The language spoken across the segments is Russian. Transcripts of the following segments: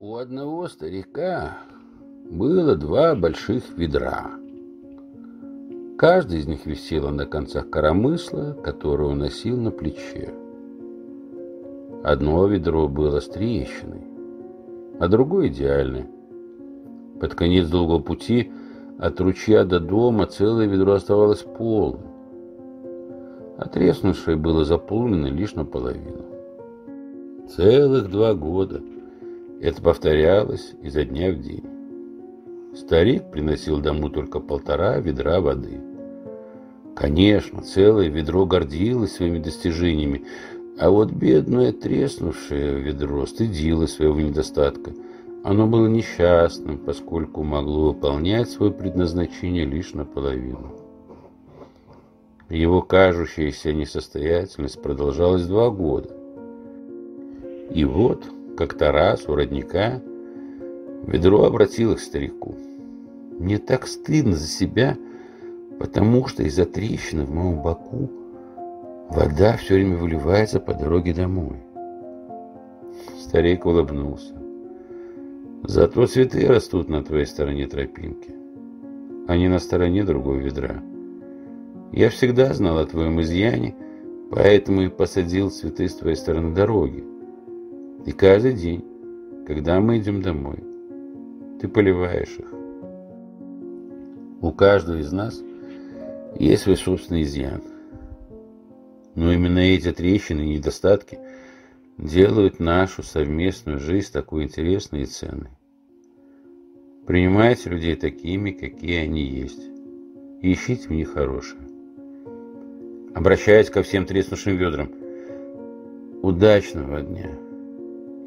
У одного старика было два больших ведра. Каждый из них висело на концах коромысла, которое он носил на плече. Одно ведро было с трещиной, а другое идеальное. Под конец долгого пути от ручья до дома целое ведро оставалось полным, а треснувшее было заполнено лишь наполовину. Целых два года – это повторялось изо дня в день. Старик приносил домой только полтора ведра воды. Конечно, целое ведро гордилось своими достижениями, а вот бедное треснувшее ведро стыдилось своего недостатка. Оно было несчастным, поскольку могло выполнять свое предназначение лишь наполовину. Его кажущаяся несостоятельность продолжалась два года. И вот как-то раз у родника ведро обратило к старику. Мне так стыдно за себя, потому что из-за трещины в моем боку вода все время выливается по дороге домой. Старик улыбнулся. Зато цветы растут на твоей стороне тропинки, а не на стороне другого ведра. Я всегда знал о твоем изъяне, поэтому и посадил цветы с твоей стороны дороги. И каждый день, когда мы идем домой, ты поливаешь их. У каждого из нас есть свой собственный изъян. Но именно эти трещины и недостатки делают нашу совместную жизнь такой интересной и ценной. Принимайте людей такими, какие они есть. И ищите в них хорошее. Обращаясь ко всем треснувшим ведрам. Удачного дня!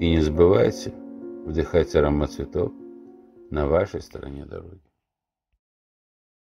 И не забывайте вдыхать аромат цветов на вашей стороне дороги.